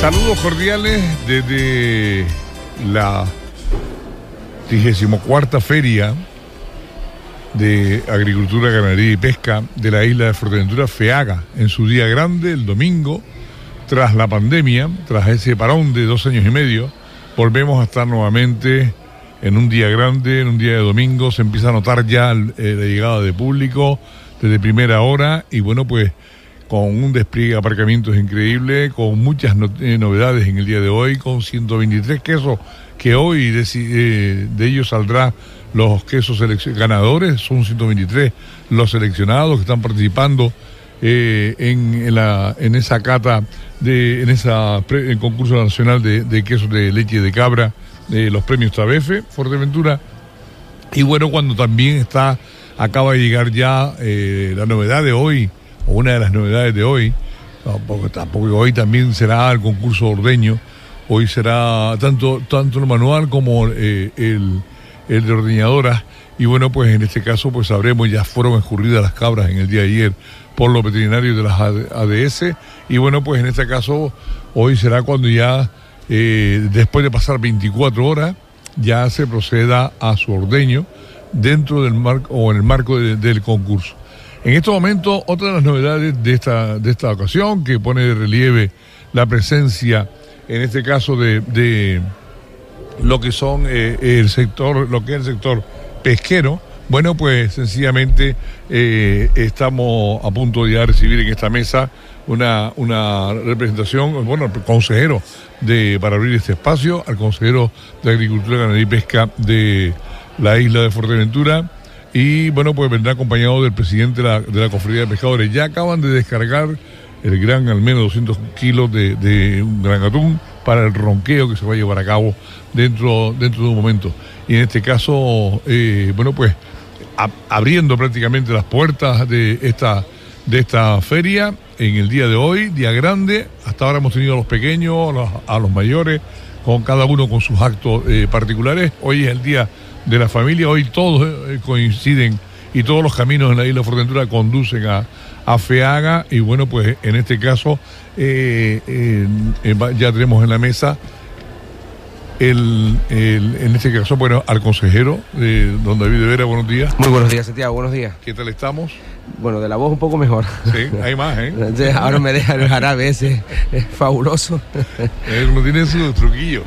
Saludos cordiales desde la 34 Feria de Agricultura, Ganadería y Pesca de la isla de Fuerteventura, FEAGA, en su día grande, el domingo, tras la pandemia, tras ese parón de dos años y medio, volvemos a estar nuevamente en un día grande, en un día de domingo, se empieza a notar ya eh, la llegada de público desde primera hora y bueno, pues con un despliegue de aparcamientos increíble, con muchas eh, novedades en el día de hoy, con 123 quesos que hoy de, eh, de ellos saldrá los quesos ganadores, son 123 los seleccionados que están participando eh, en, en esa cata, de, en ese concurso nacional de, quesos de leche de cabra, de los premios Tabefe, Fuerteventura. Y bueno, cuando también está, acaba de llegar ya la novedad de hoy, una de las novedades de hoy, tampoco, hoy también será el concurso ordeño, hoy será tanto, tanto el manual como eh, el, el de ordeñadoras, y bueno, pues en este caso pues sabremos, ya fueron escurridas las cabras en el día de ayer por los veterinarios de las ADS, y bueno, pues en este caso hoy será cuando ya, eh, después de pasar 24 horas, ya se proceda a su ordeño dentro del marco o en el marco del concurso. En estos momentos, otra de las novedades de esta, de esta ocasión que pone de relieve la presencia, en este caso, de, lo que son eh, el sector, lo que es el sector pesquero, bueno, pues sencillamente eh, estamos a punto de recibir en esta mesa una, una representación, bueno, consejero de, para abrir este espacio, al consejero de Agricultura, Ganadería y Pesca de la isla de Fuerteventura, y bueno, pues vendrá acompañado del presidente de la, de Cofradía de Pescadores. Ya acaban de descargar el gran, al menos 200 kilos de, un gran atún para el ronqueo que se va a llevar a cabo dentro, dentro de un momento. Y en este caso, eh, bueno, pues abriendo prácticamente las puertas de esta, de esta feria en el día de hoy, día grande. Hasta ahora hemos tenido a los pequeños, a los, mayores, con cada uno con sus actos eh, particulares. Hoy es el día de la familia. Hoy todos eh, coinciden y todos los caminos en la isla Fortentura conducen a, a Feaga y bueno, pues en este caso eh, ya tenemos en la mesa el, en este caso, bueno, al consejero, eh, don David de Vera, buenos días. Muy buenos días, Santiago, buenos días. ¿Qué tal estamos? Bueno, de la voz un poco mejor. Sí, hay más, ¿eh? Ahora me deja el jarabe ese, es fabuloso. Eh, uno tiene su truquillo.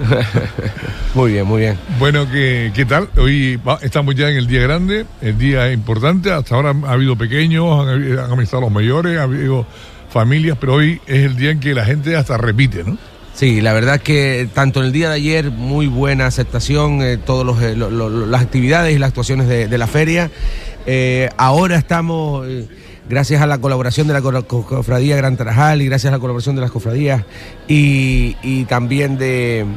Muy bien, muy bien. Bueno, ¿qué, qué tal? Hoy estamos ya en el día grande, el día importante. Hasta ahora ha habido pequeños, han, han estado los mayores, ha habido familias, pero hoy es el día en que la gente hasta repite, ¿no? Sí, la verdad que tanto en el día de ayer muy buena aceptación, eh, todas eh, las actividades y las actuaciones de, la feria. Eh, ahora estamos, gracias a la colaboración de la Cofradía Gran Tarajal y gracias a la colaboración de las cofradías y, también de,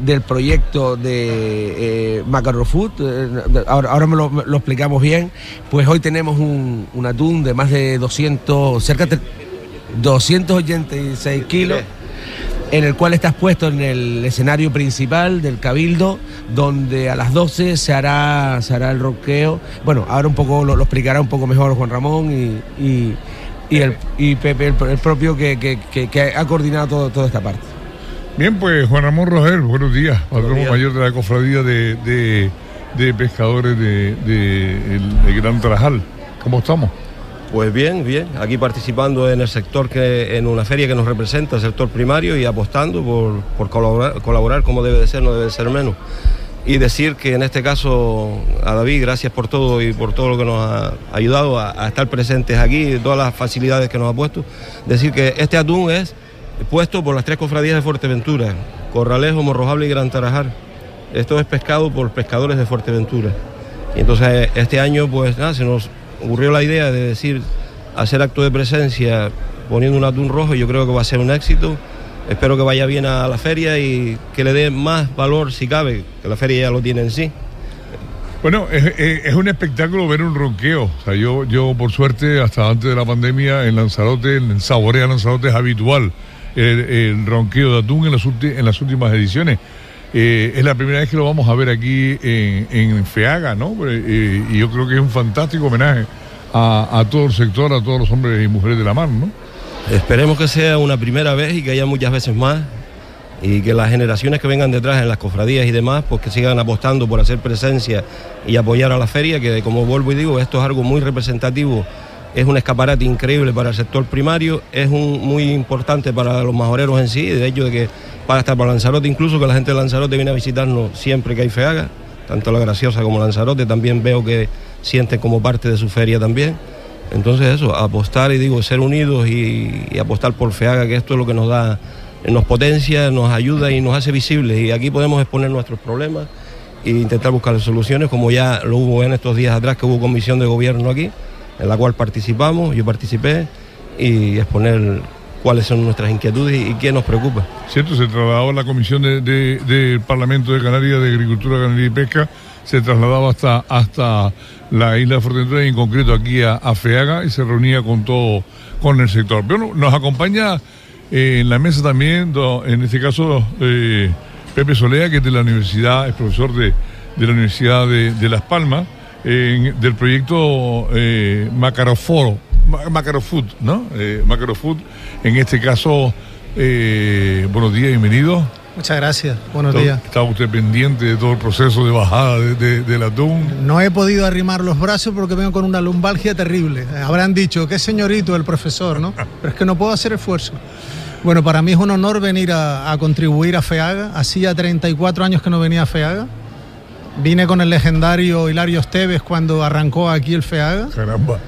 del proyecto de Macaro Food, ahora, ahora me lo, explicamos bien, pues hoy tenemos un, un atún de más de 200, cerca de 286 kilos en el cual estás puesto en el escenario principal del Cabildo, donde a las 12 se hará, se hará el roqueo. Bueno, ahora un poco lo, explicará un poco mejor Juan Ramón y, el, Pepe, el, propio que, ha coordinado toda esta parte. Bien, pues Juan Ramón Rogel, buenos días, patrón mayor de la cofradía de, pescadores de, de Gran Trajal. ¿Cómo estamos? Pues bien, bien, aquí participando en el sector que, en una feria que nos representa, sector primario, y apostando por, colaborar, como debe de ser, no debe de ser menos. Y decir que en este caso a David, gracias por todo y por todo lo que nos ha ayudado a, estar presentes aquí, todas las facilidades que nos ha puesto. Decir que este atún es puesto por las tres cofradías de Fuerteventura, Corralejo, Morrojable y Gran Tarajar. Esto es pescado por pescadores de Fuerteventura. Y entonces este año pues nada, se nos ocurrió la idea de decir, hacer acto de presencia poniendo un atún rojo yo creo que va a ser un éxito. Espero que vaya bien a la feria y que le dé más valor si cabe, que la feria ya lo tiene en sí. Bueno, es, un espectáculo ver un ronqueo. Yo, yo, por suerte, hasta antes de la pandemia, en Lanzarote, en Saborea Lanzarote es habitual el, ronqueo de atún en las últimas ediciones. Eh, es la primera vez que lo vamos a ver aquí en, Feaga, ¿no? Eh, y yo creo que es un fantástico homenaje a, todo el sector, a todos los hombres y mujeres de la mar, ¿no? Esperemos que sea una primera vez y que haya muchas veces más y que las generaciones que vengan detrás en las cofradías y demás, pues que sigan apostando por hacer presencia y apoyar a la feria, que como vuelvo y digo, esto es algo muy representativo, es un escaparate increíble para el sector primario, es un, muy importante para los majoreros en sí, de hecho de que para estar para Lanzarote, incluso que la gente de Lanzarote viene a visitarnos siempre que hay feaga, tanto la Graciosa como Lanzarote, también veo que sienten como parte de su feria también. Entonces eso, apostar y digo, ser unidos y, y apostar por FEAGA, que esto es lo que nos da nos potencia, nos ayuda y nos hace visibles. Y aquí podemos exponer nuestros problemas e intentar buscar soluciones, como ya lo hubo en estos días atrás, que hubo comisión de gobierno aquí, en la cual participamos, yo participé, y exponer cuáles son nuestras inquietudes y, qué nos preocupa. Cierto, se trasladaba la comisión del de, Parlamento de Canarias de Agricultura, Ganadería y Pesca, se trasladaba hasta, hasta la isla de Fuerteventura y en concreto aquí a, Feaga y se reunía con todo, con el sector. Pero nos acompaña eh, en la mesa también, en este caso, eh, Pepe Solea, que es de la universidad, es profesor de, la Universidad de, Las Palmas, del proyecto eh, Macaroforo, Macarofood, ¿no? Eh, Macarofood, en este caso, buenos días, bienvenido. Muchas gracias, buenos días. ¿Estaba usted pendiente de todo el proceso de bajada de, del atún? No he podido arrimar los brazos porque vengo con una lumbalgia terrible. Habrán dicho, qué señorito el profesor, ¿no? Pero es que no puedo hacer esfuerzo. Bueno, para mí es un honor venir a, contribuir a FEAGA. Hacía 34 años que no venía a FEAGA. Vine con el legendario Hilario Esteves cuando arrancó aquí el FEAGA. Caramba.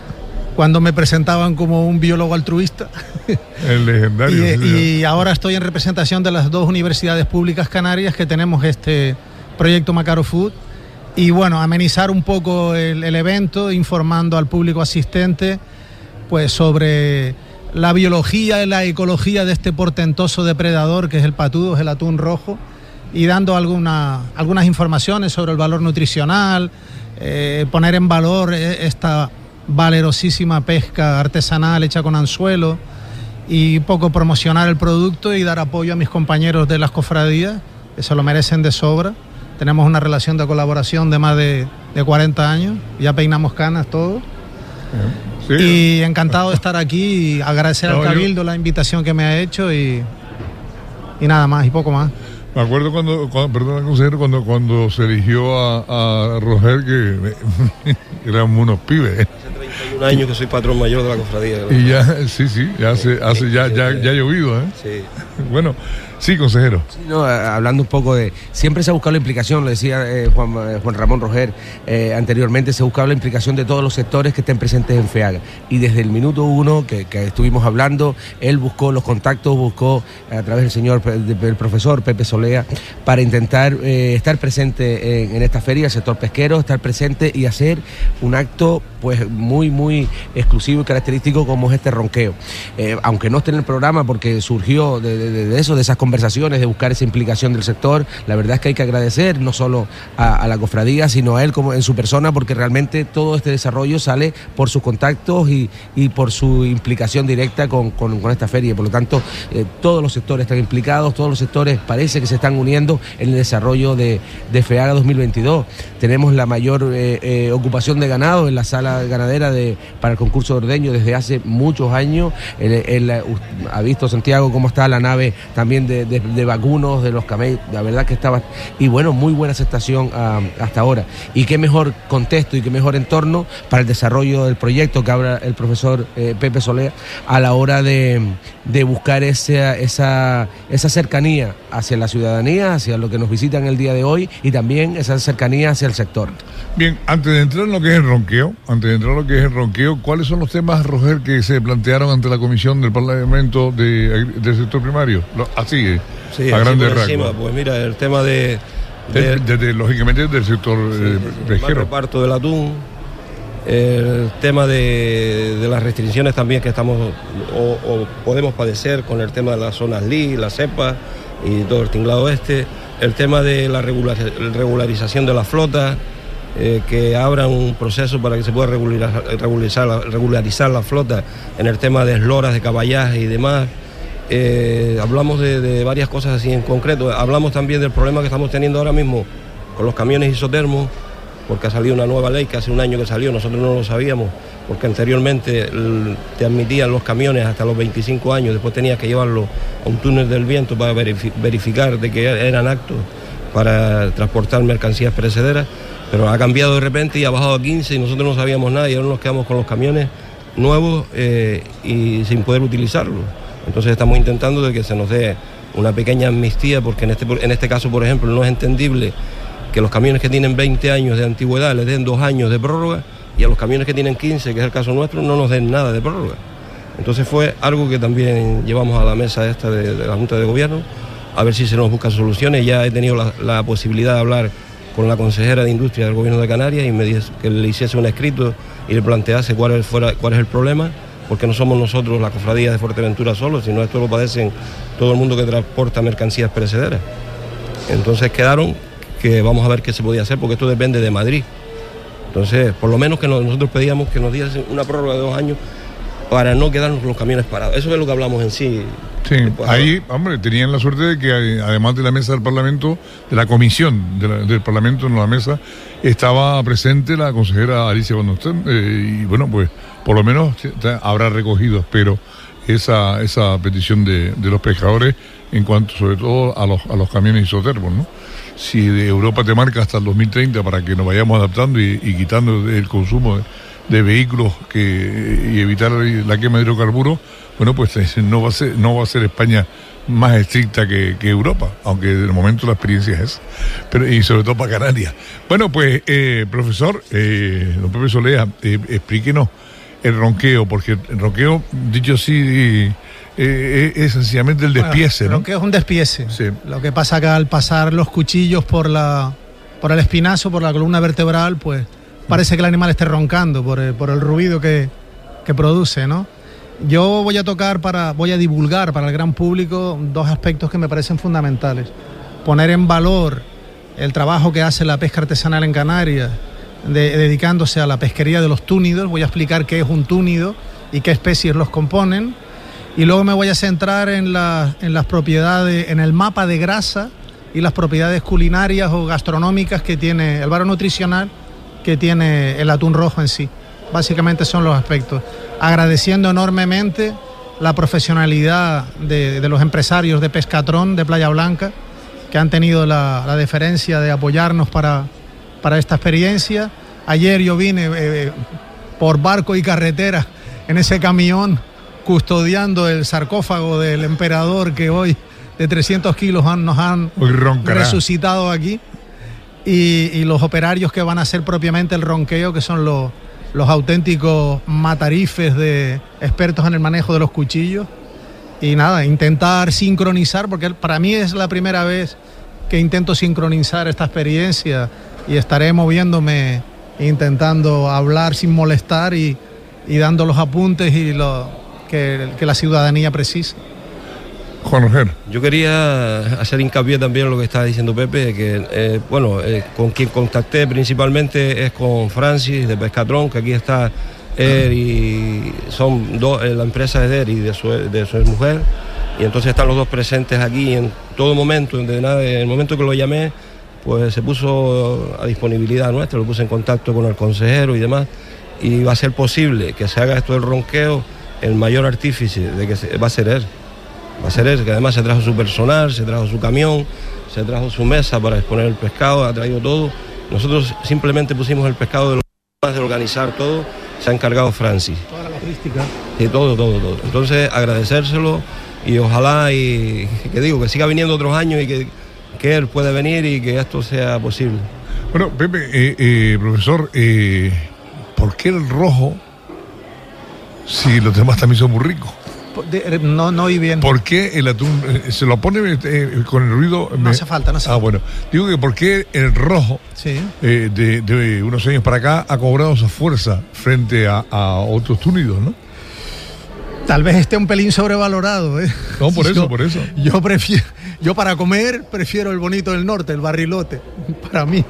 Cuando me presentaban como un biólogo altruista. El legendario. y, ahora estoy en representación de las dos universidades públicas canarias que tenemos este proyecto Macaro Food. Y bueno, amenizar un poco el, el evento, informando al público asistente pues sobre la biología y la ecología de este portentoso depredador que es el patudo, es el atún rojo, y dando alguna, algunas informaciones sobre el valor nutricional, eh, poner en valor eh, esta valerosísima pesca artesanal hecha con anzuelo y poco promocionar el producto y dar apoyo a mis compañeros de las cofradías, que se lo merecen de sobra. Tenemos una relación de colaboración de más de, de 40 años, ya peinamos canas todos. Y encantado de estar aquí y agradecer al Cabildo la invitación que me ha hecho y, y nada más y poco más. Me acuerdo cuando, perdón, consejero, cuando, cuando se eligió a, a Roger, que éramos unos pibes. Hace 31 años que soy patrón mayor de la cofradía. Y ya, sí, sí, ya, hace, hace ya, ya, ya ha llovido, ¿eh? Sí. Bueno, Sí, consejero. hablando un poco de. Siempre se ha buscado la implicación, lo decía eh, Juan, eh, Juan, Ramón Roger eh, anteriormente, se ha buscado la implicación de todos los sectores que estén presentes en FEAGA. Y desde el minuto uno que, estuvimos hablando, él buscó los contactos, buscó a través del señor, del profesor Pepe Solea, para intentar estar presente en, esta feria, el sector pesquero, estar presente y hacer un acto pues muy, muy exclusivo y característico como es este ronqueo. aunque no esté en el programa porque surgió de, de eso, de esas conversaciones, de buscar esa implicación del sector. La verdad es que hay que agradecer no solo a, la cofradía, sino a él como en su persona, porque realmente todo este desarrollo sale por sus contactos y, por su implicación directa con, esta feria. Por lo tanto, eh, todos los sectores están implicados, todos los sectores parece que se están uniendo en el desarrollo de, de FEAGA 2022. Tenemos la mayor eh, eh, ocupación de ganado en la sala ganadera de, para el concurso de ordeño desde hace muchos años. ha visto Santiago cómo está la nave también de de, vacunos, de los camellos, la verdad que estaba, y bueno, muy buena aceptación ah, hasta ahora. Y qué mejor contexto y qué mejor entorno para el desarrollo del proyecto que habla el profesor eh, Pepe Soler a la hora de, buscar esa, esa, esa cercanía hacia la ciudadanía, hacia lo que nos visitan el día de hoy y también esa cercanía hacia el sector. Bien, antes de entrar en lo que es el ronqueo, antes de entrar en lo que es el ronqueo, ¿cuáles son los temas, Roger, que se plantearon ante la Comisión del Parlamento del sector primario? Así sí, a grandes rasgos. Pues mira, el tema de... lógicamente del sector eh, pesquero. El reparto del atún, el tema de, las restricciones también que estamos o, podemos padecer con el tema de las zonas LI, la cepa y todo el tinglado este, el tema de la regularización de la flota, eh, que abra un proceso para que se pueda regularizar, regularizar la flota en el tema de esloras, de caballaje y demás. Eh, hablamos de, varias cosas así en concreto. Hablamos también del problema que estamos teniendo ahora mismo con los camiones isotermos, porque ha salido una nueva ley que hace un año que salió, nosotros no lo sabíamos, porque anteriormente te admitían los camiones hasta los 25 años, después tenías que llevarlo a un túnel del viento para verificar de que eran actos para transportar mercancías perecederas, pero ha cambiado de repente y ha bajado a 15 y nosotros no sabíamos nada y ahora nos quedamos con los camiones nuevos eh, y sin poder utilizarlos. Entonces estamos intentando de que se nos dé una pequeña amnistía porque en este, en este caso, por ejemplo, no es entendible que los camiones que tienen 20 años de antigüedad les den dos años de prórroga y a los camiones que tienen 15, que es el caso nuestro, no nos den nada de prórroga. Entonces fue algo que también llevamos a la mesa esta de, la Junta de Gobierno, a ver si se nos buscan soluciones. Ya he tenido la, posibilidad de hablar con la consejera de Industria del Gobierno de Canarias y me que le hiciese un escrito y le plantease cuál es, cuál es el problema, porque no somos nosotros la cofradía de Fuerteventura solo, sino esto lo padecen todo el mundo que transporta mercancías perecederas. Entonces quedaron que vamos a ver qué se podía hacer, porque esto depende de Madrid. Entonces, por lo menos que nosotros pedíamos que nos diesen una prórroga de dos años para no quedarnos los camiones parados. Eso es lo que hablamos en sí. Sí, ahí, hombre, tenían la suerte de que además de la mesa del Parlamento, de la comisión del Parlamento en la mesa, estaba presente la consejera Alicia Bonostén, eh, y bueno, pues por lo menos habrá recogido, espero, esa, esa petición de, de los pescadores en cuanto sobre todo a los, a los camiones isotermos, ¿no? si de Europa te marca hasta el 2030 para que nos vayamos adaptando y, quitando el consumo de, vehículos que, y evitar la quema de hidrocarburos, bueno, pues eh, no va a ser, no va a ser España más estricta que, Europa, aunque de momento la experiencia es esa, pero, y sobre todo para Canarias. Bueno, pues, eh, profesor, eh, don Pepe Solea, explíquenos el ronqueo, porque el ronqueo, dicho así, eh, es sencillamente el despiece, ¿no? que es un despiece. Lo que pasa que al pasar los cuchillos por la por el espinazo, por la columna vertebral, pues parece que el animal esté roncando por el, por el ruido que, que, produce, ¿no? Yo voy a tocar para, voy a divulgar para el gran público dos aspectos que me parecen fundamentales. Poner en valor el trabajo que hace la pesca artesanal en Canarias, dedicándose a la pesquería de los túnidos. Voy a explicar qué es un túnido y qué especies los componen y luego me voy a centrar en, las propiedades, en el mapa de grasa y las propiedades culinarias o gastronómicas que tiene, el varo nutricional que tiene el atún rojo en sí. Básicamente son los aspectos. Agradeciendo enormemente la profesionalidad de, los empresarios de Pescatrón de Playa Blanca, que han tenido la, deferencia de apoyarnos para, para esta experiencia. Ayer yo vine eh, por barco y carretera en ese camión custodiando el sarcófago del emperador que hoy de 300 kilos nos han resucitado aquí. Y, los operarios que van a hacer propiamente el ronqueo, que son los, los auténticos matarifes de expertos en el manejo de los cuchillos. Y nada, intentar sincronizar, porque para mí es la primera vez que intento sincronizar esta experiencia y estaré moviéndome intentando hablar sin molestar y, y dando los apuntes y los que, la ciudadanía precisa. Juan Roger. Yo quería hacer hincapié también en lo que estaba diciendo Pepe, que eh, bueno, eh, con quien contacté principalmente es con Francis de Pescatrón, que aquí está él y son dos, eh, la empresa de él y de su, de su mujer, y entonces están los dos presentes aquí en todo momento, en el momento que lo llamé, pues se puso a disponibilidad nuestra, lo puse en contacto con el consejero y demás, y va a ser posible que se haga esto del ronqueo el mayor artífice de que va a ser él. Va a ser él, que además se trajo su personal, se trajo su camión, se trajo su mesa para exponer el pescado, ha traído todo. Nosotros simplemente pusimos el pescado de los de organizar todo, se ha encargado Francis. Toda la logística. Sí, todo, todo, todo. Entonces, agradecérselo y ojalá y que digo, que siga viniendo otros años y que, que él pueda venir y que esto sea posible. Bueno, Pepe, eh, eh, profesor, eh, ¿por qué el rojo Sí, los demás también son muy ricos. No, no y bien. ¿Por qué el atún eh, se lo pone eh, con el ruido? No hace falta, no hace Ah, bueno. Digo que ¿por qué el rojo de, unos años para acá ha cobrado su fuerza frente a, otros túnidos, ¿no? Tal vez esté un pelín sobrevalorado, ¿eh? No, por eso, por eso. Yo prefiero, yo para comer prefiero el bonito del norte, el barrilote, para mí.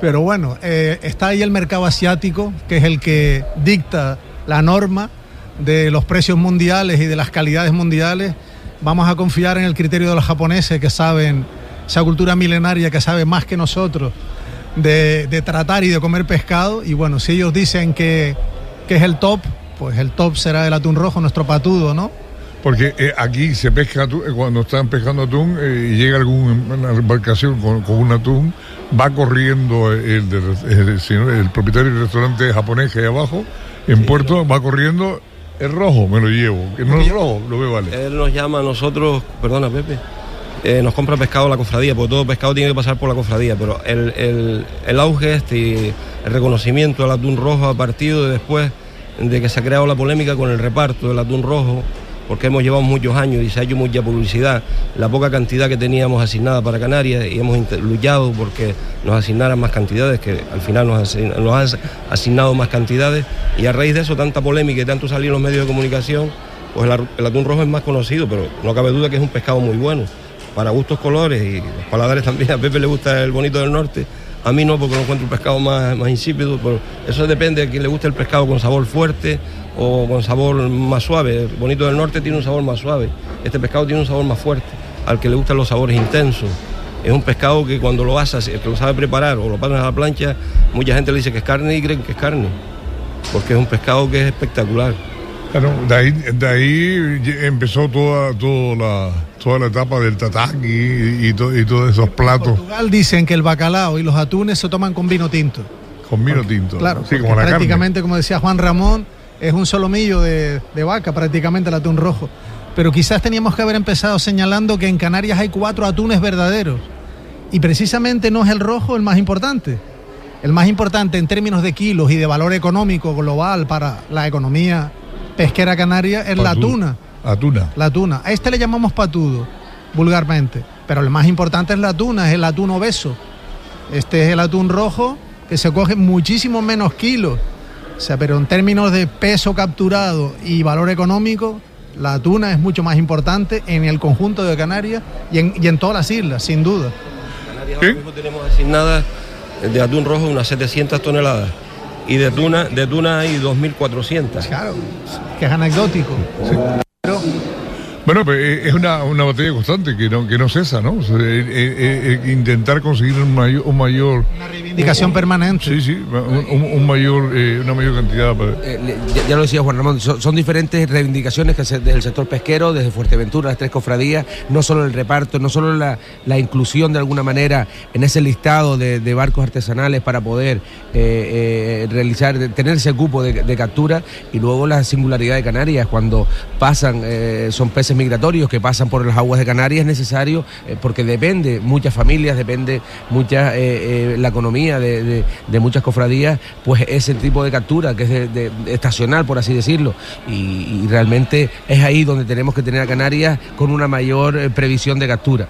Pero bueno, está ahí el mercado asiático, que es el que dicta la norma de los precios mundiales y de las calidades mundiales, vamos a confiar en el criterio de los japoneses que saben, esa cultura milenaria que sabe más que nosotros de, tratar y de comer pescado. Y bueno, si ellos dicen que, que es el top, pues el top será el atún rojo, nuestro patudo, ¿no? Porque eh, aquí se pesca atún, eh, cuando están pescando atún eh, y llega alguna embarcación con, con, un atún, va corriendo el, el, el, el, propietario del restaurante japonés que hay abajo, en sí, Puerto, va corriendo, el rojo me lo llevo, que no es rojo, lo veo vale. Él nos llama a nosotros, perdona Pepe, eh, nos compra pescado la cofradía, porque todo pescado tiene que pasar por la cofradía, pero el, el, el auge este y el reconocimiento al atún rojo ha partido de después de que se ha creado la polémica con el reparto del atún rojo, porque hemos llevado muchos años y se ha hecho mucha publicidad, la poca cantidad que teníamos asignada para Canarias y hemos luchado porque nos asignaran más cantidades, que al final nos, han asignado más cantidades y a raíz de eso tanta polémica y tanto salir en los medios de comunicación, pues el, el atún rojo es más conocido, pero no cabe duda que es un pescado muy bueno para gustos colores y los paladares también. A Pepe le gusta el bonito del norte, a mí no, porque no encuentro un pescado más, más insípido. Pero eso depende de quien le guste el pescado con sabor fuerte o con sabor más suave. El bonito del norte tiene un sabor más suave. Este pescado tiene un sabor más fuerte, al que le gustan los sabores intensos. Es un pescado que cuando lo asas, el que lo sabe preparar o lo pasas a la plancha, mucha gente le dice que es carne y creen que es carne, porque es un pescado que es espectacular. Claro, de ahí, de ahí empezó toda, toda, la, toda la etapa del tataki y, y, to, y todos esos platos. En Portugal dicen que el bacalao y los atunes se toman con vino tinto. Con vino porque, tinto. Claro, sí, como la prácticamente, carne. como decía Juan Ramón, es un solomillo de, de vaca, prácticamente el atún rojo. Pero quizás teníamos que haber empezado señalando que en Canarias hay cuatro atunes verdaderos. Y precisamente no es el rojo el más importante. El más importante en términos de kilos y de valor económico global para la economía pesquera canaria es la tuna. Atuna. La tuna. A este le llamamos patudo, vulgarmente. Pero el más importante es la tuna, es el atún obeso. Este es el atún rojo que se coge muchísimo menos kilos. O sea, pero en términos de peso capturado y valor económico, la tuna es mucho más importante en el conjunto de Canarias y en, y en todas las islas, sin duda. En Canarias ahora mismo tenemos asignadas de atún rojo unas 700 toneladas y de tuna, de tuna hay 2.400. Claro, que es anecdótico. Sí. Pero, bueno, pues es una, una batalla constante que no, que no cesa, ¿no? Intentar conseguir un mayor, un mayor... reivindicación permanente. Sí, sí, un, un mayor, eh, una mayor cantidad. Para... Ya, ya, lo decía Juan Ramón, son, son, diferentes reivindicaciones que se, desde el sector pesquero, desde Fuerteventura, las tres cofradías, no solo el reparto, no solo la, la inclusión de alguna manera en ese listado de, de barcos artesanales para poder eh, realizar, tener ese cupo de, de, captura, y luego la singularidad de Canarias, cuando pasan, son peces migratorios que pasan por las aguas de Canarias es necesario eh, porque depende muchas familias, depende mucha eh, eh, la economía de, de, muchas cofradías, pues ese tipo de captura que es de, estacional, por así decirlo, y, realmente es ahí donde tenemos que tener a Canarias con una mayor previsión de captura.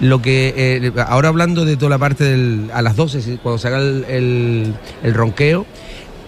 Lo que ahora hablando de toda la parte del, a las 12, cuando se haga el, el, el ronqueo,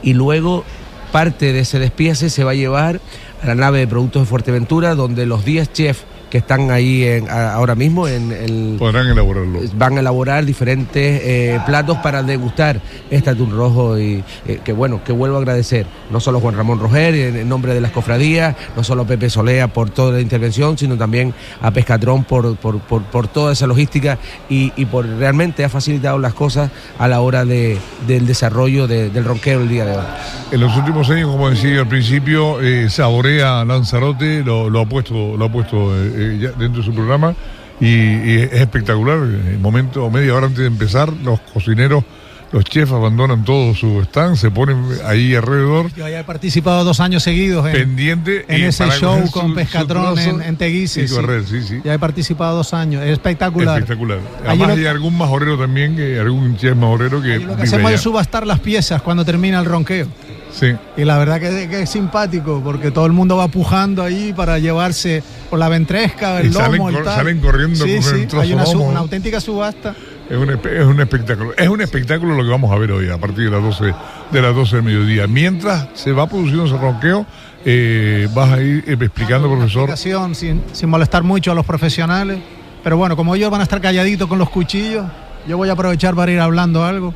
y luego parte de ese despiece se va a llevar a la nave de productos de Fuerteventura, donde los 10 chefs que están ahí en, a, ahora mismo en el podrán elaborarlo. Van a elaborar diferentes eh, platos para degustar este atún rojo y eh, que bueno que vuelvo a agradecer no solo Juan Ramón Roger en, nombre de las cofradías no solo Pepe Solea por toda la intervención sino también a Pescatrón por, por, por, por toda esa logística y, y, por realmente ha facilitado las cosas a la hora de, del desarrollo de, del ronqueo el día de hoy. En los últimos años como decía al principio eh, saborea Lanzarote lo, lo ha puesto lo ha puesto eh, ya dentro de su programa y, y, es espectacular. El momento, media hora antes de empezar, los cocineros, los chefs abandonan todo su stand, se ponen ahí alrededor. Yo ya he participado dos años seguidos en, pendiente en ese show con Pescatrón en, en Teguise. Sí, correr, sí, sí. Ya he participado dos años, es espectacular. Espectacular. Además hay algún majorero también, que, algún chef majorero que... Lo que hacemos allá. es subastar las piezas cuando termina el ronqueo. Sí. Y la verdad que, que, es simpático porque todo el mundo va pujando ahí para llevarse por la ventresca, el y lomo, salen, el tal. salen corriendo sí, con sí. el trozo Hay una, lomo. una, auténtica subasta. Es un, es un, espectáculo. Es un espectáculo lo que vamos a ver hoy a partir de las 12, de las 12 del mediodía. Mientras se va produciendo ese ronqueo, eh, vas a ir explicando, una profesor. Sin, sin molestar mucho a los profesionales. Pero bueno, como ellos van a estar calladitos con los cuchillos, yo voy a aprovechar para ir hablando algo.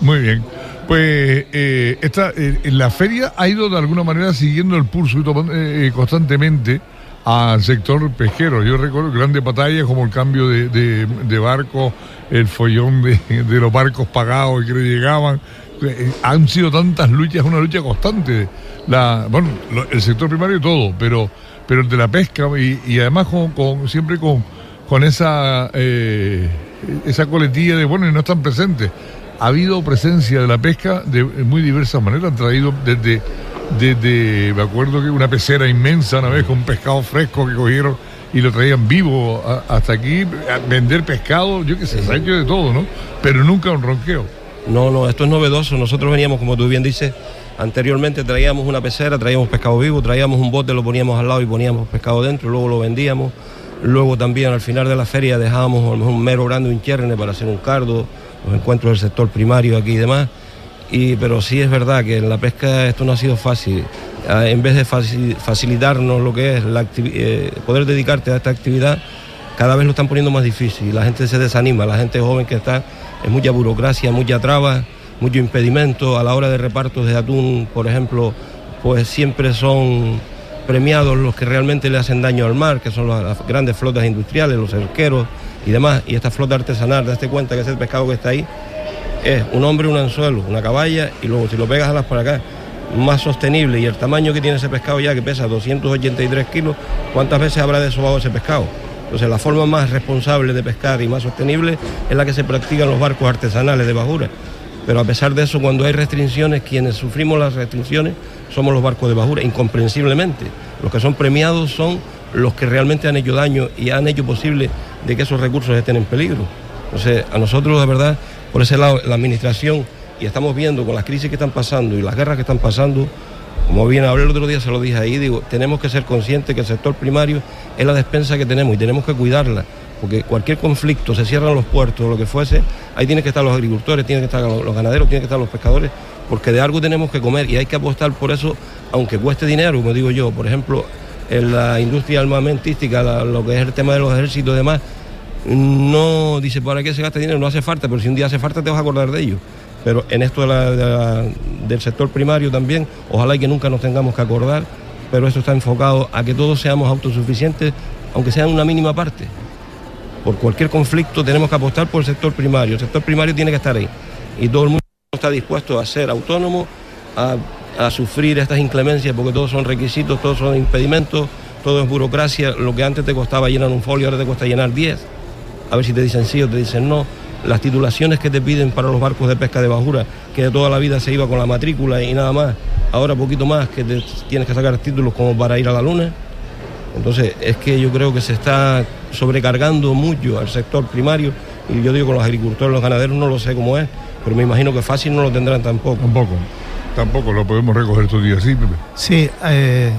Muy bien. Pues eh, esta, eh, la feria ha ido de alguna manera siguiendo el pulso eh, constantemente al sector pesquero. Yo recuerdo grandes batallas como el cambio de, de, barco, el follón de, los barcos pagados que no llegaban, eh, han sido tantas luchas, una lucha constante. La, bueno, el sector primario todo, pero, pero el de la pesca y, además con, siempre con, con esa, eh, esa coletilla de, bueno, y no están presentes. Ha habido presencia de la pesca de muy diversas maneras, han traído desde, desde, me acuerdo que una pecera inmensa una vez con pescado fresco que cogieron y lo traían vivo hasta aquí, a vender pescado, yo qué sé, se ha hecho de todo, ¿no? Pero nunca un ronqueo. No, no, esto es novedoso. Nosotros veníamos, como tú bien dices, anteriormente traíamos una pecera, traíamos pescado vivo, traíamos un bote, lo poníamos al lado y poníamos pescado dentro, luego lo vendíamos. Luego también al final de la feria dejábamos a lo mejor un mero grande, un chernes para hacer un cardo, los encuentros del sector primario aquí y demás. Y, pero sí es verdad que en la pesca esto no ha sido fácil. Ah, en vez de facilitarnos lo que es la eh, poder dedicarte a esta actividad, cada vez lo están poniendo más difícil. La gente se desanima, la gente joven que está, es mucha burocracia, mucha traba, mucho impedimento. A la hora de repartos de atún, por ejemplo, pues siempre son premiados los que realmente le hacen daño al mar, que son las grandes flotas industriales, los cerqueros y demás. Y esta flota artesanal, date cuenta que ese pescado que está ahí es un hombre, un anzuelo, una caballa y luego si lo pegas a las por acá más sostenible y el tamaño que tiene ese pescado ya que pesa 283 kilos, ¿cuántas veces habrá desobado ese pescado? Entonces la forma más responsable de pescar y más sostenible es la que se practica en los barcos artesanales de bajura. Pero a pesar de eso, cuando hay restricciones, quienes sufrimos las restricciones somos los barcos de bajura, incomprensiblemente. Los que son premiados son los que realmente han hecho daño y han hecho posible de que esos recursos estén en peligro. Entonces, a nosotros, de verdad, por ese lado, la administración y estamos viendo con las crisis que están pasando y las guerras que están pasando, como bien hablé el otro día, se lo dije ahí, digo, tenemos que ser conscientes que el sector primario es la despensa que tenemos y tenemos que cuidarla, porque cualquier conflicto, se cierran los puertos o lo que fuese, ahí tienen que estar los agricultores, tienen que estar los ganaderos, tienen que estar los pescadores, porque de algo tenemos que comer y hay que apostar por eso, aunque cueste dinero, como digo yo, por ejemplo, en la industria armamentística, lo que es el tema de los ejércitos y demás, no dice para qué se gasta dinero, no hace falta, pero si un día hace falta te vas a acordar de ello. Pero en esto del sector primario también, ojalá y que nunca nos tengamos que acordar, pero esto está enfocado a que todos seamos autosuficientes, aunque sea en una mínima parte. Por cualquier conflicto tenemos que apostar por el sector primario, el sector primario tiene que estar ahí. Y todo el mundo está dispuesto a ser autónomo, a, sufrir estas inclemencias porque todos son requisitos, todos son impedimentos, todo es burocracia, lo que antes te costaba llenar un folio ahora te cuesta llenar 10, a ver si te dicen sí o te dicen no las titulaciones que te piden para los barcos de pesca de bajura, que de toda la vida se iba con la matrícula y nada más, ahora poquito más que tienes que sacar títulos como para ir a la luna. Entonces es que yo creo que se está sobrecargando mucho al sector primario y yo digo con los agricultores, los ganaderos no lo sé cómo es, pero me imagino que fácil no lo tendrán tampoco. Tampoco, tampoco lo podemos recoger estos días, sí. Sí, eh,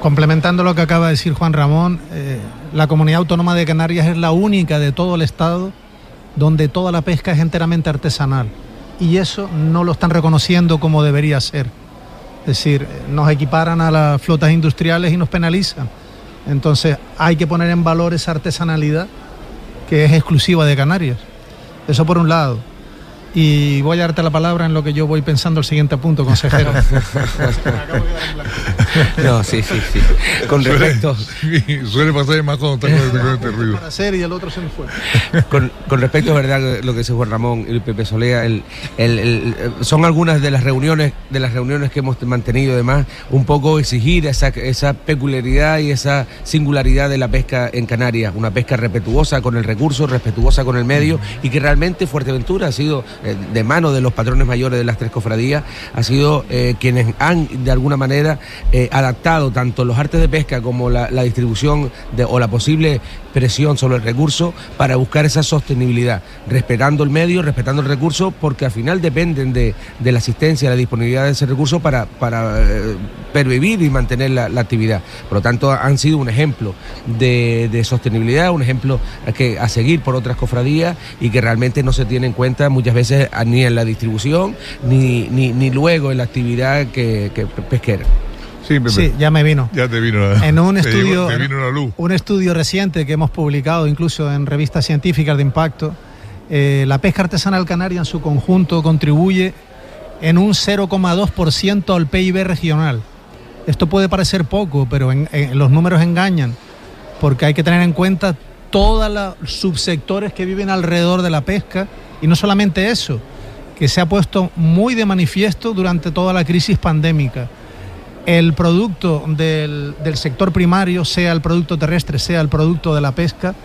complementando lo que acaba de decir Juan Ramón, eh, la comunidad autónoma de Canarias es la única de todo el estado donde toda la pesca es enteramente artesanal. Y eso no lo están reconociendo como debería ser. Es decir, nos equiparan a las flotas industriales y nos penalizan. Entonces hay que poner en valor esa artesanalidad que es exclusiva de Canarias. Eso por un lado. Y voy a darte la palabra en lo que yo voy pensando el siguiente punto, consejero. no, sí, sí, sí. Con respecto. Suele, pasar más cuando está este ruido. Para hacer y el otro se me fue. Con, con, respecto, verdad, lo que dice Juan Ramón y el Pepe Solea, el, el, son algunas de las reuniones de las reuniones que hemos mantenido, además, un poco exigir esa, esa peculiaridad y esa singularidad de la pesca en Canarias. Una pesca respetuosa con el recurso, respetuosa con el medio y que realmente Fuerteventura ha sido de mano de los patrones mayores de las tres cofradías, ha sido eh, quienes han de alguna manera eh, adaptado tanto los artes de pesca como la, distribución de, o la posible presión sobre el recurso para buscar esa sostenibilidad, respetando el medio, respetando el recurso, porque al final dependen de, la asistencia, la disponibilidad de ese recurso para, para pervivir y mantener la, actividad. Por lo tanto, han sido un ejemplo de, sostenibilidad, un ejemplo que, a seguir por otras cofradías y que realmente no se tiene en cuenta muchas veces ni en la distribución ni, ni, luego en la actividad que, pesquera. Sí, ya me vino. Ya te vino. En un estudio, un estudio reciente que hemos publicado incluso en revistas científicas de impacto, eh, la pesca artesanal canaria en su conjunto contribuye en un 0,2% al PIB regional. Esto puede parecer poco, pero los números engañan, porque hay que tener en cuenta todos los subsectores que viven alrededor de la pesca y no solamente eso, que se ha puesto muy de manifiesto durante toda la crisis pandémica. El producto del, sector primario, sea el producto terrestre, sea el producto de la pesca,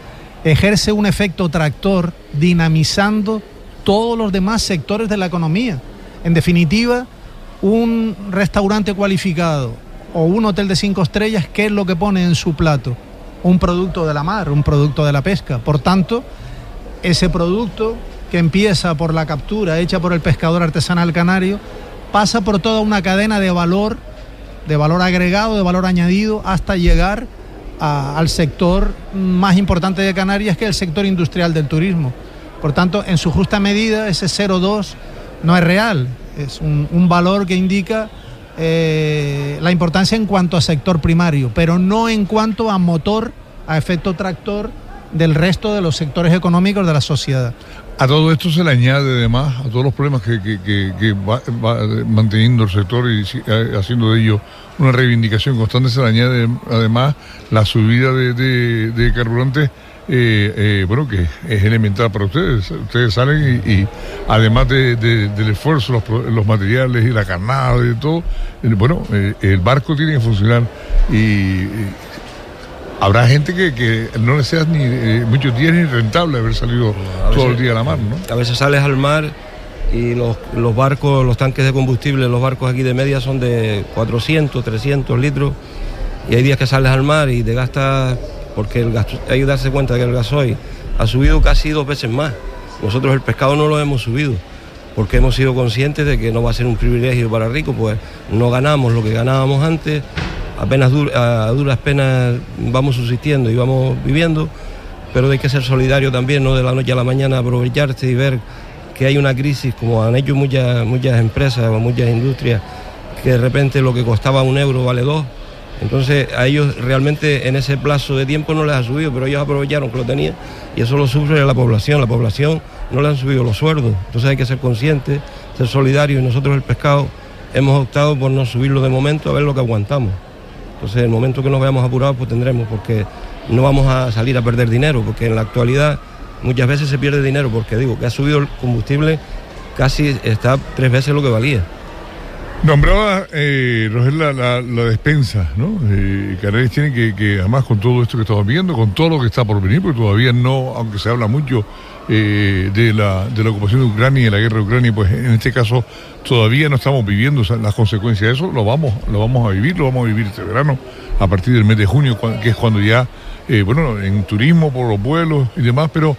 ejerce un efecto tractor dinamizando todos los demás sectores de la economía. En definitiva, un restaurante cualificado o un hotel de cinco estrellas, ¿qué es lo que pone en su plato? Un producto de la mar, un producto de la pesca. Por tanto, ese producto que empieza por la captura hecha por el pescador artesanal canario, pasa por toda una cadena de valor, de valor agregado, de valor añadido, hasta llegar al sector más importante de Canarias, que es el sector industrial del turismo. Por tanto, en su justa medida, ese 0,2 no es real, es un, un valor que indica eh, la importancia en cuanto a sector primario, pero no en cuanto a motor, a efecto tractor del resto de los sectores económicos de la sociedad. A todo esto se le añade además a todos los problemas que, que, que, va, va, manteniendo el sector y eh, haciendo de ello una reivindicación constante, se le añade además la subida de, de, de carburantes, eh, eh, bueno, que es elemental para ustedes. Ustedes salen y, además de, del esfuerzo, los, los, materiales y la carnada y todo, bueno, eh, el barco tiene que funcionar y habrá gente que, que no le sea ni eh, muchos días ni rentable haber salido todo el día a la mar, ¿no? A veces sales al mar y los, los, barcos, los tanques de combustible, los barcos aquí de media son de 400, 300 litros y hay días que sales al mar y te gastas, porque el gas, hay que darse cuenta que el gasoil ha subido casi dos veces más. Nosotros el pescado no lo hemos subido porque hemos sido conscientes de que no va a ser un privilegio para ricos, pues no ganamos lo que ganábamos antes, apenas a duras penas vamos subsistiendo y vamos viviendo, pero hay que ser solidario también, no de la noche a la mañana aprovecharse y ver que hay una crisis, como han hecho muchas, muchas empresas o muchas industrias, que de repente lo que costaba un euro vale dos. Entonces a ellos realmente en ese plazo de tiempo no les ha subido, pero ellos aprovecharon que lo tenían y eso lo sufre la población. La población no le han subido los sueldos, entonces hay que ser conscientes, ser solidarios y nosotros el pescado hemos optado por no subirlo de momento a ver lo que aguantamos. Entonces, en el momento que nos veamos apurados, pues tendremos, porque no vamos a salir a perder dinero, porque en la actualidad muchas veces se pierde dinero, porque digo que ha subido el combustible casi está tres veces lo que valía. Nombraba, eh, Roger, la, la, la, despensa, ¿no? Eh, Canarias tiene que, que, además con todo esto que estamos viendo, con todo lo que está por venir, porque todavía no, aunque se habla mucho eh, de, la, de la ocupación de Ucrania y de la guerra de Ucrania, pues en este caso todavía no estamos viviendo las consecuencias de eso, lo vamos, lo vamos a vivir, lo vamos a vivir este verano, a partir del mes de junio, que es cuando ya, eh, bueno, en turismo, por los vuelos y demás, pero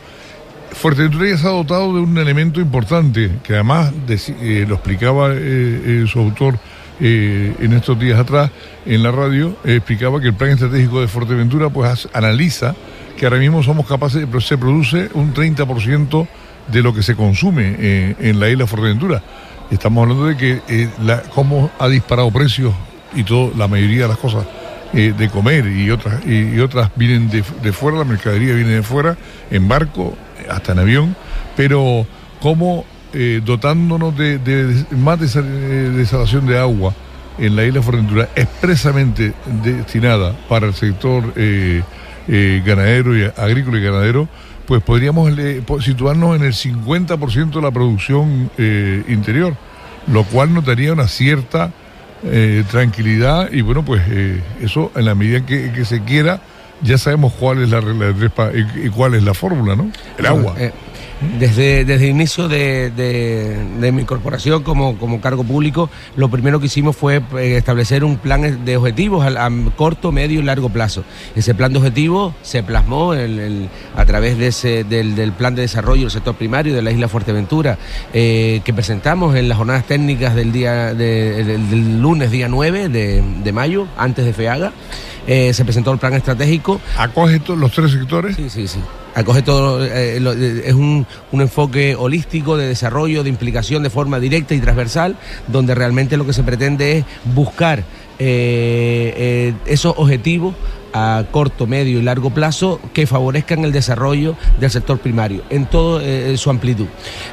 Fuerteventura ya se ha dotado de un elemento importante, que además de, eh, lo explicaba eh, eh, su autor en estos días atrás en la radio, explicaba que el plan estratégico de Fuerteventura pues analiza que ahora mismo somos capaces, de, se produce un 30% de lo que se consume en la isla Fuerteventura. Estamos hablando de que la, cómo ha disparado precios y todo, la mayoría de las cosas de comer y otras, y, otras vienen de fuera, la mercadería viene de fuera, en barco, hasta en avión, pero como eh, dotándonos de, más desalación de agua en la isla Fuerteventura, expresamente destinada para el sector eh, eh, ganadero y agrícola y ganadero, pues podríamos situarnos en el 50% de la producción eh, interior, lo cual nos daría una cierta tranquilidad y bueno, pues eso en la medida que, que se quiera ya sabemos cuál es la regla de tres y cuál es la fórmula, ¿no? El agua. Eh, desde, desde el inicio de, de, de, mi corporación como, como cargo público, lo primero que hicimos fue eh, establecer un plan de objetivos a, a corto, medio y largo plazo. Ese plan de objetivos se plasmó el, el, a través de ese, del, del, plan de desarrollo del sector primario de la isla Fuerteventura, eh, que presentamos en las jornadas técnicas del, día de, del, del lunes, día 9 de, de mayo, antes de FEAGA. Eh, se presentó el plan estratégico. ¿Acoge todos los tres sectores? Sí, sí, sí. Acoge todo, eh, lo, es un, un, enfoque holístico de desarrollo, de implicación de forma directa y transversal, donde realmente lo que se pretende es buscar eh, esos objetivos a corto, medio y largo plazo que favorezcan el desarrollo del sector primario en toda eh, su amplitud.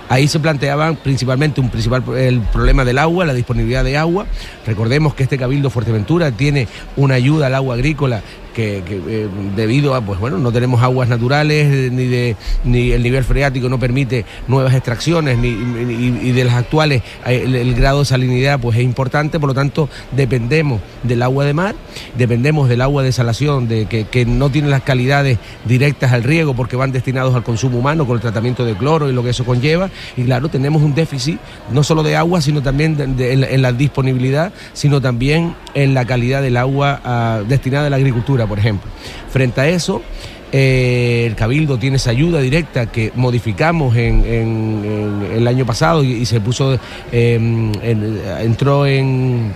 Ahí se planteaban principalmente un principal el problema del agua, la disponibilidad de agua. Recordemos que este Cabildo Fuerteventura tiene una ayuda al agua agrícola que, eh, debido a, pues bueno, no tenemos aguas naturales, ni, de, ni el nivel freático no permite nuevas extracciones, ni, y de las actuales el, grado de salinidad pues es importante, por lo tanto dependemos del agua de mar, dependemos del agua de salación, de que, que no tiene las calidades directas al riego porque van destinados al consumo humano con el tratamiento de cloro y lo que eso conlleva, y claro, tenemos un déficit no solo de agua, sino también en, la disponibilidad, sino también en la calidad del agua ah, destinada a la agricultura, por ejemplo. Frente a eso, eh, el Cabildo tiene esa ayuda directa que modificamos en, el año pasado y, se puso, em, entró en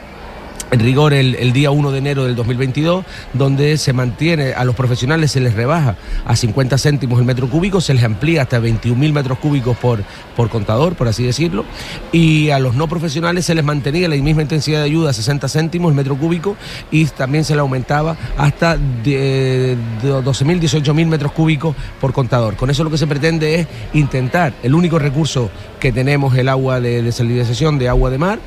en rigor el, día 1 de enero del 2022, donde se mantiene, a los profesionales se les rebaja a 50 céntimos el metro cúbico, se les amplía hasta 21.000 metros cúbicos por, por contador, por así decirlo, y a los no profesionales se les mantenía la misma intensidad de ayuda a 60 céntimos el metro cúbico y también se le aumentaba hasta de, 12.000, 18.000 metros cúbicos por contador. Con eso lo que se pretende es intentar, el único recurso que tenemos el agua de desalinización de agua de mar,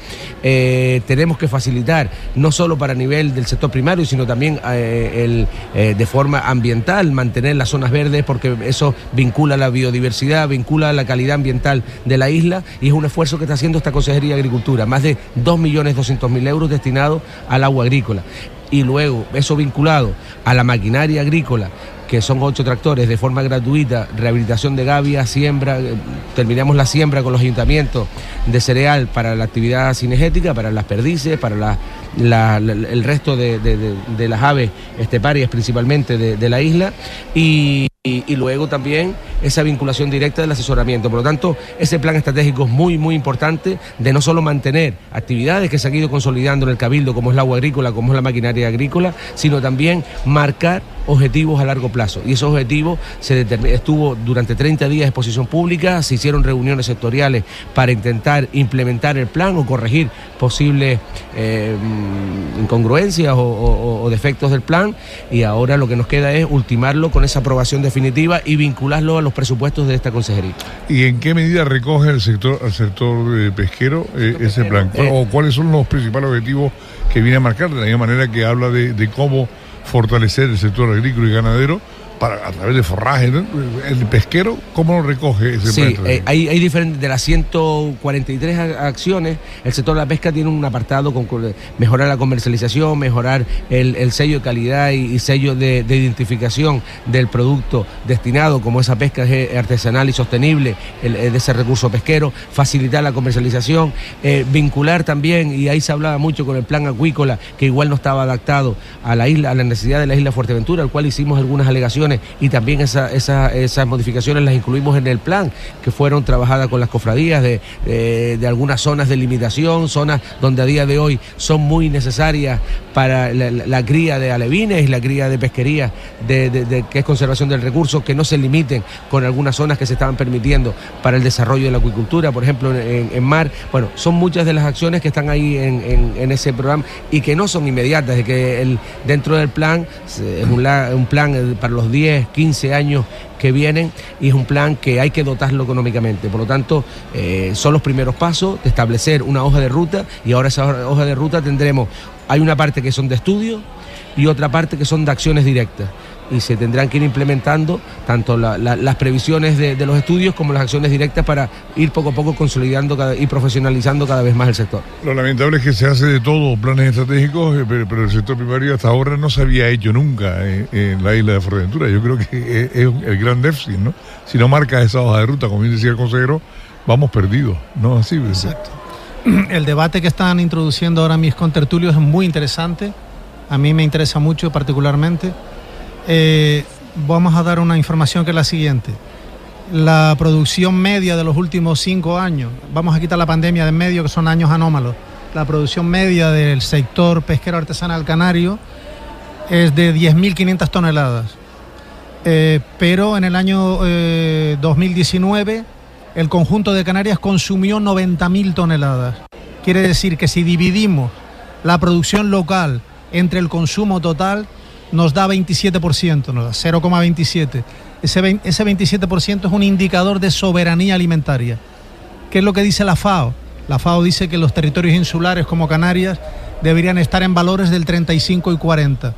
eh, tenemos que facilitar no solo para nivel del sector primario, sino también eh, eh, de forma ambiental, mantener las zonas verdes, porque eso vincula la biodiversidad, vincula la calidad ambiental de la isla y es un esfuerzo que está haciendo esta Consejería de Agricultura, más de 2.200.000 euros destinados al agua agrícola. Y luego, eso vinculado a la maquinaria agrícola, que son ocho tractores de forma gratuita, rehabilitación de gavia, siembra, eh, terminamos la siembra con los ayuntamientos de cereal para la actividad cinegética, para las perdices, para el resto de, las aves esteparias principalmente de, la isla. Y, luego también esa vinculación directa del asesoramiento. Por lo tanto, ese plan estratégico es muy, muy importante de no solo mantener actividades que se han ido consolidando en el Cabildo, como es el agua agrícola, como es la maquinaria agrícola, sino también marcar objetivos a largo plazo. Y esos objetivos se estuvo durante 30 días de exposición pública, se hicieron reuniones sectoriales para intentar implementar el plan o corregir posibles eh, incongruencias o, defectos del plan y ahora lo que nos queda es ultimarlo con esa aprobación definitiva y vincularlo a los presupuestos de esta consejería. ¿Y en qué medida recoge el sector, el sector eh, pesquero eh, ese plan? ¿O cuáles son los principales objetivos que viene a marcar? De la misma manera que habla de cómo fortalecer el sector agrícola y ganadero para, a través de forraje. El pesquero, ¿cómo lo recoge ese Sí, eh, hay, hay diferentes, de las 143 acciones, el sector de la pesca tiene un apartado con, mejorar la comercialización, mejorar el, sello de calidad y, sello de, identificación del producto destinado, como esa pesca es artesanal y sostenible, de ese recurso pesquero, facilitar la comercialización, eh, vincular también, y ahí se hablaba mucho con el plan acuícola, que igual no estaba adaptado a la isla, a la necesidad de la isla Fuerteventura, al cual hicimos algunas alegaciones y también esas modificaciones las incluimos en el plan, que fueron trabajadas con las cofradías de, algunas zonas de limitación, zonas donde a día de hoy son muy necesarias para la, cría de alevines la cría de pesquería, de, que es conservación del recurso, que no se limiten con algunas zonas que se estaban permitiendo para el desarrollo de la acuicultura, por ejemplo, en, mar. Bueno, son muchas de las acciones que están ahí en, ese programa y que no son inmediatas, de que el, dentro del plan es un, un plan eh, para los días 10, 15 años que vienen y es un plan que hay que dotarlo económicamente. Por lo tanto, eh, son los primeros pasos de establecer una hoja de ruta y ahora esa hoja de ruta tendremos, hay una parte que son de estudio y otra parte que son de acciones directas y se tendrán que ir implementando tanto las previsiones de, los estudios como las acciones directas para ir poco a poco consolidando y profesionalizando cada vez más el sector. Lo lamentable es que se hace de todo planes estratégicos, eh, pero, el sector primario hasta ahora no se había hecho nunca en, la isla de Fuerteventura. Yo creo que es, el gran déficit, ¿no? Si no marca esa hoja de ruta, como bien decía el consejero, vamos perdidos, ¿no? Así. Exacto. El debate que están introduciendo ahora mis contertulios es muy interesante. A mí me interesa mucho particularmente eh, vamos a dar una información que es la siguiente. La producción media de los últimos cinco años, vamos a quitar la pandemia de en medio, que son años anómalos, la producción media del sector pesquero artesanal canario es de 10.500 toneladas. Eh, pero en el año 2019 eh, el conjunto de Canarias consumió 90.000 toneladas. Quiere decir que si dividimos la producción local entre el consumo total, nos da 27%, nos da 0,27. Ese, ese 27% es un indicador de soberanía alimentaria. ¿Qué es lo que dice la FAO? La FAO dice que los territorios insulares como Canarias deberían estar en valores del 35 y 40.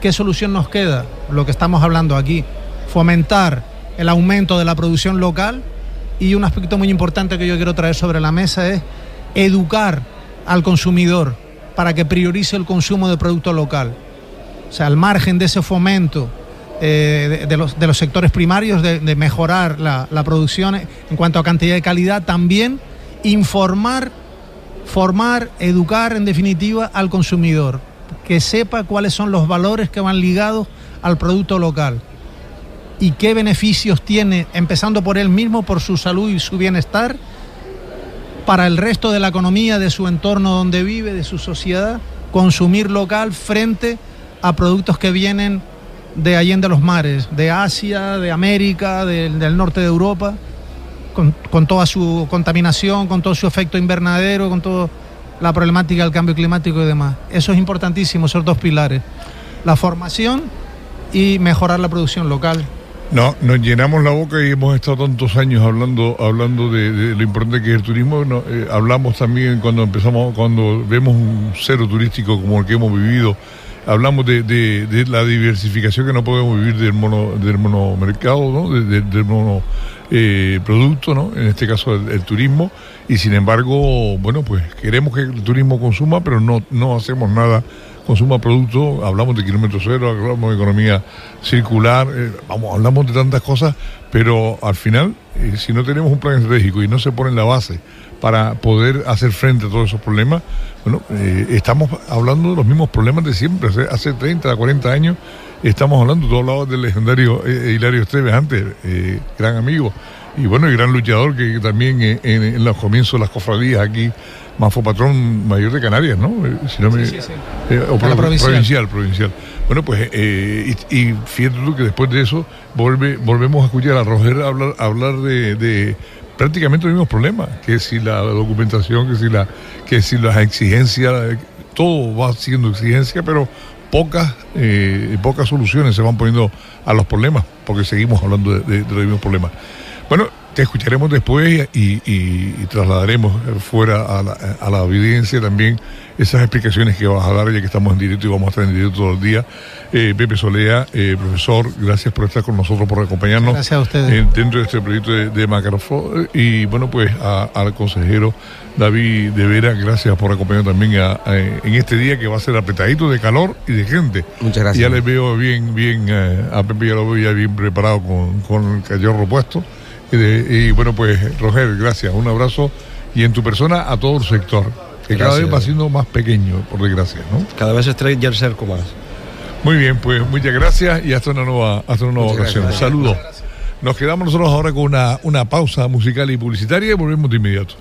¿qué solución nos queda? Lo que estamos hablando aquí, fomentar el aumento de la producción local y un aspecto muy importante que yo quiero traer sobre la mesa es educar al consumidor para que priorice el consumo de producto local. O sea, al margen de ese fomento eh, de, los, de, los, sectores primarios, de, mejorar la, la, producción en cuanto a cantidad y calidad, también informar, formar, educar en definitiva al consumidor, que sepa cuáles son los valores que van ligados al producto local y qué beneficios tiene, empezando por él mismo, por su salud y su bienestar, para el resto de la economía, de su entorno donde vive, de su sociedad, consumir local frente productos que vienen de allende los mares, de Asia, de América, de, del norte de Europa, con, con, toda su contaminación, con todo su efecto invernadero, con toda la problemática del cambio climático y demás. Eso es importantísimo, esos dos pilares. La formación y mejorar la producción local. No, nos llenamos la boca y hemos estado tantos años hablando, hablando de, de lo importante que es el turismo. No, eh, hablamos también cuando empezamos, cuando vemos un cero turístico como el que hemos vivido, hablamos de, de, la diversificación que no podemos vivir del mono del monomercado, ¿no? del mono eh, producto, ¿no? en este caso el, el, turismo, y sin embargo, bueno, pues queremos que el turismo consuma, pero no, no hacemos nada, consuma producto, hablamos de kilómetro cero, hablamos de economía circular, eh, vamos, hablamos de tantas cosas, pero al final, eh, si no tenemos un plan estratégico y no se pone en la base para poder hacer frente a todos esos problemas, bueno, eh, estamos hablando de los mismos problemas de siempre, hace, hace 30, 40 años estamos hablando, tú hablabas del legendario eh, Hilario Esteves antes, eh, gran amigo y bueno, y gran luchador que también en, en, los comienzos de las cofradías aquí, fue patrón mayor de Canarias, ¿no? Si no me, sí, sí, sí. o pro, provincial. provincial, provincial. Bueno, pues, y, y, fíjate tú que después de eso volve, volvemos a escuchar a Roger hablar, hablar de, de prácticamente los mismos problemas, que si la documentación, que si la, que si las exigencias, todo va siendo exigencia, pero pocas, eh, pocas soluciones se van poniendo a los problemas, porque seguimos hablando de, los mismos problemas. Bueno, te escucharemos después y, y, y trasladaremos fuera a la, a la, evidencia también esas explicaciones que vas a dar, ya que estamos en directo y vamos a estar en directo todo el día. Eh, Pepe Solea, eh, profesor, gracias por estar con nosotros, por acompañarnos. Gracias a ustedes. Eh, dentro de este proyecto de, de Macarofo. Y bueno, pues a, al consejero David de Vera, gracias por acompañarnos también a, a, en este día que va a ser apretadito de calor y de gente. Muchas gracias. Ya les veo bien, bien, eh, a Pepe ya lo veo ya bien preparado con, con el cachorro puesto. Y, de, y, bueno, pues Roger, gracias, un abrazo y en tu persona a todo el sector, que gracias. cada vez va siendo más pequeño, por desgracia, ¿no? Cada vez estrella el cerco más. Muy bien, pues muchas gracias y hasta una nueva, hasta una nueva ocasión. Saludos. Nos quedamos nosotros ahora con una, una pausa musical y publicitaria y volvemos de inmediato.